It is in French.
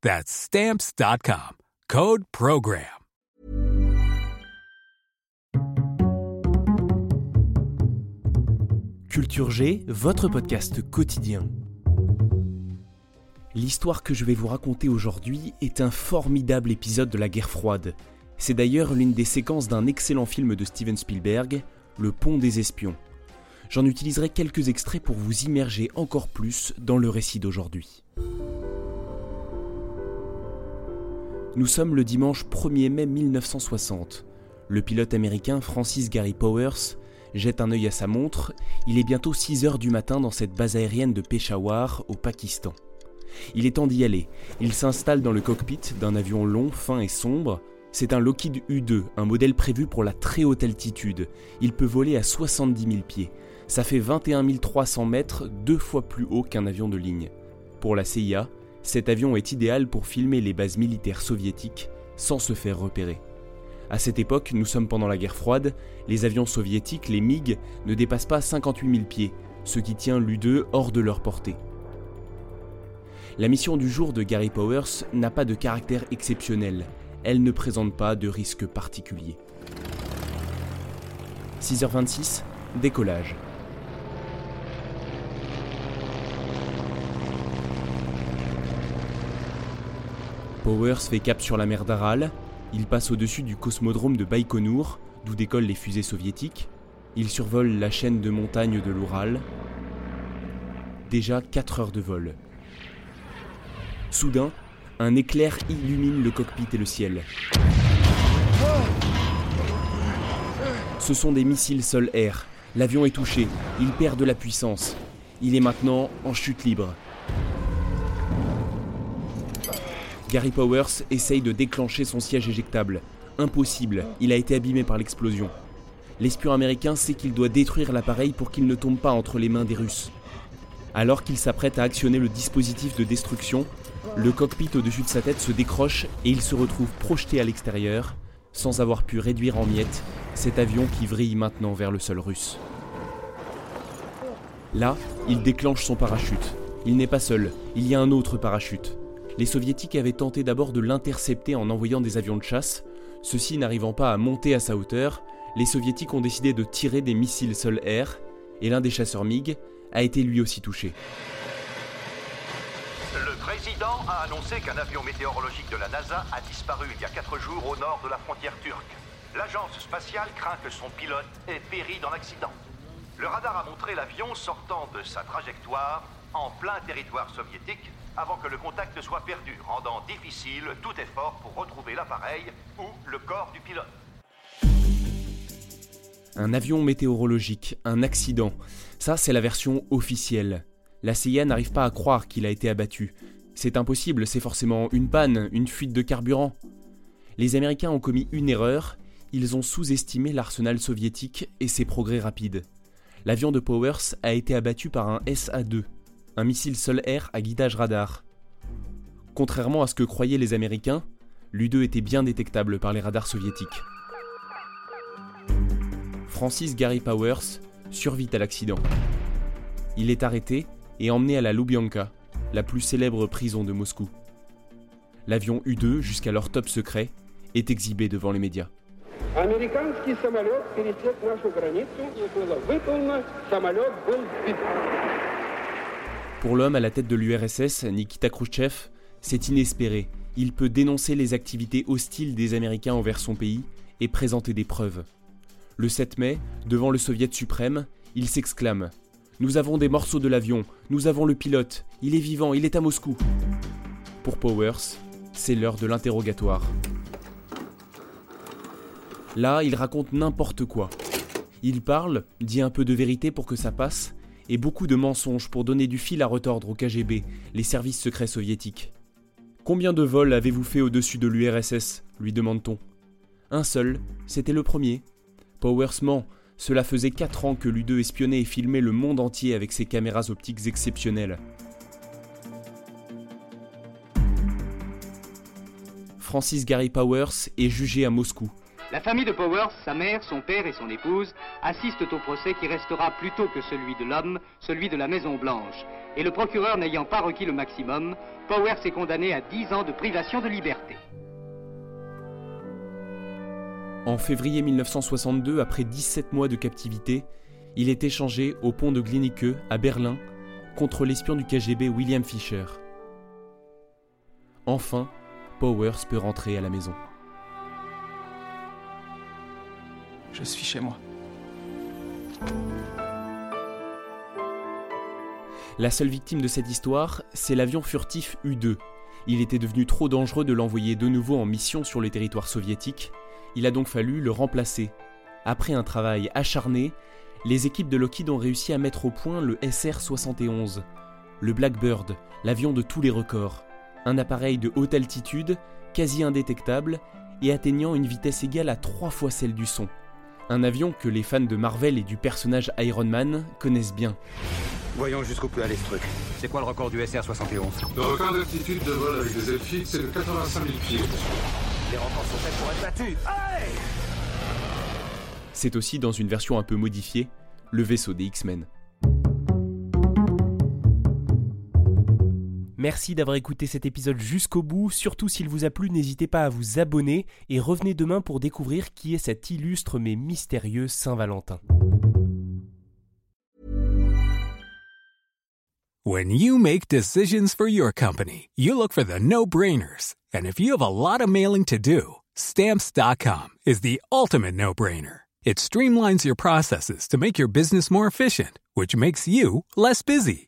That's Stamps.com. Code Program. Culture G, votre podcast quotidien. L'histoire que je vais vous raconter aujourd'hui est un formidable épisode de la guerre froide. C'est d'ailleurs l'une des séquences d'un excellent film de Steven Spielberg, Le Pont des Espions. J'en utiliserai quelques extraits pour vous immerger encore plus dans le récit d'aujourd'hui. Nous sommes le dimanche 1er mai 1960. Le pilote américain Francis Gary Powers jette un œil à sa montre. Il est bientôt 6 heures du matin dans cette base aérienne de Peshawar, au Pakistan. Il est temps d'y aller. Il s'installe dans le cockpit d'un avion long, fin et sombre. C'est un Lockheed U-2, un modèle prévu pour la très haute altitude. Il peut voler à 70 000 pieds. Ça fait 21 300 mètres, deux fois plus haut qu'un avion de ligne. Pour la CIA, cet avion est idéal pour filmer les bases militaires soviétiques sans se faire repérer. À cette époque, nous sommes pendant la guerre froide, les avions soviétiques, les MiG, ne dépassent pas 58 000 pieds, ce qui tient l'U-2 hors de leur portée. La mission du jour de Gary Powers n'a pas de caractère exceptionnel, elle ne présente pas de risque particulier. 6h26, décollage. Powers fait cap sur la mer d'Aral, il passe au-dessus du cosmodrome de Baïkonour, d'où décollent les fusées soviétiques, il survole la chaîne de montagnes de l'Oural. Déjà 4 heures de vol. Soudain, un éclair illumine le cockpit et le ciel. Ce sont des missiles sol-air. L'avion est touché, il perd de la puissance. Il est maintenant en chute libre. Gary Powers essaye de déclencher son siège éjectable. Impossible, il a été abîmé par l'explosion. L'espion américain sait qu'il doit détruire l'appareil pour qu'il ne tombe pas entre les mains des Russes. Alors qu'il s'apprête à actionner le dispositif de destruction, le cockpit au-dessus de sa tête se décroche et il se retrouve projeté à l'extérieur, sans avoir pu réduire en miettes cet avion qui vrille maintenant vers le sol russe. Là, il déclenche son parachute. Il n'est pas seul, il y a un autre parachute les soviétiques avaient tenté d'abord de l'intercepter en envoyant des avions de chasse. Ceux-ci n'arrivant pas à monter à sa hauteur, les soviétiques ont décidé de tirer des missiles sol-air, et l'un des chasseurs MiG a été lui aussi touché. Le président a annoncé qu'un avion météorologique de la NASA a disparu il y a quatre jours au nord de la frontière turque. L'agence spatiale craint que son pilote ait péri dans l'accident. Le radar a montré l'avion sortant de sa trajectoire en plein territoire soviétique avant que le contact soit perdu, rendant difficile tout effort pour retrouver l'appareil ou le corps du pilote. Un avion météorologique, un accident, ça c'est la version officielle. La CIA n'arrive pas à croire qu'il a été abattu. C'est impossible, c'est forcément une panne, une fuite de carburant. Les Américains ont commis une erreur, ils ont sous-estimé l'arsenal soviétique et ses progrès rapides. L'avion de Powers a été abattu par un SA-2, un missile sol-air à guidage radar. Contrairement à ce que croyaient les Américains, l'U-2 était bien détectable par les radars soviétiques. Francis Gary Powers survit à l'accident. Il est arrêté et emmené à la Lubyanka, la plus célèbre prison de Moscou. L'avion U-2, jusqu'alors top secret, est exhibé devant les médias. Pour l'homme à la tête de l'URSS, Nikita Khrouchtchev, c'est inespéré. Il peut dénoncer les activités hostiles des Américains envers son pays et présenter des preuves. Le 7 mai, devant le Soviet suprême, il s'exclame Nous avons des morceaux de l'avion, nous avons le pilote, il est vivant, il est à Moscou. Pour Powers, c'est l'heure de l'interrogatoire. Là, il raconte n'importe quoi. Il parle, dit un peu de vérité pour que ça passe, et beaucoup de mensonges pour donner du fil à retordre au KGB, les services secrets soviétiques. Combien de vols avez-vous fait au-dessus de l'URSS lui demande-t-on. Un seul, c'était le premier. Powers ment, cela faisait 4 ans que l'U2 espionnait et filmait le monde entier avec ses caméras optiques exceptionnelles. Francis Gary Powers est jugé à Moscou. La famille de Powers, sa mère, son père et son épouse, assistent au procès qui restera plutôt que celui de l'homme, celui de la Maison Blanche. Et le procureur n'ayant pas requis le maximum, Powers est condamné à 10 ans de privation de liberté. En février 1962, après 17 mois de captivité, il est échangé au pont de Glienicke à Berlin contre l'espion du KGB William Fischer. Enfin, Powers peut rentrer à la maison. Je suis chez moi. La seule victime de cette histoire, c'est l'avion furtif U-2. Il était devenu trop dangereux de l'envoyer de nouveau en mission sur le territoire soviétique. Il a donc fallu le remplacer. Après un travail acharné, les équipes de Lockheed ont réussi à mettre au point le SR-71, le Blackbird, l'avion de tous les records. Un appareil de haute altitude, quasi indétectable, et atteignant une vitesse égale à trois fois celle du son. Un avion que les fans de Marvel et du personnage Iron Man connaissent bien. Voyons jusqu'où peut aller ce truc. C'est quoi le record du SR-71 Le record d'altitude de vol avec des ailes fixes est de 85 000 pieds. Les records sont faits pour être battus. Allez C'est aussi dans une version un peu modifiée, le vaisseau des X-Men. Merci d'avoir écouté cet épisode jusqu'au bout. Surtout s'il vous a plu, n'hésitez pas à vous abonner et revenez demain pour découvrir qui est cet illustre mais mystérieux Saint-Valentin. When you make decisions for your company, you look for the no-brainers. And if you have a lot of mailing to do, stamps.com is the ultimate no-brainer. It streamlines your processes to make your business more efficient, which makes you less busy.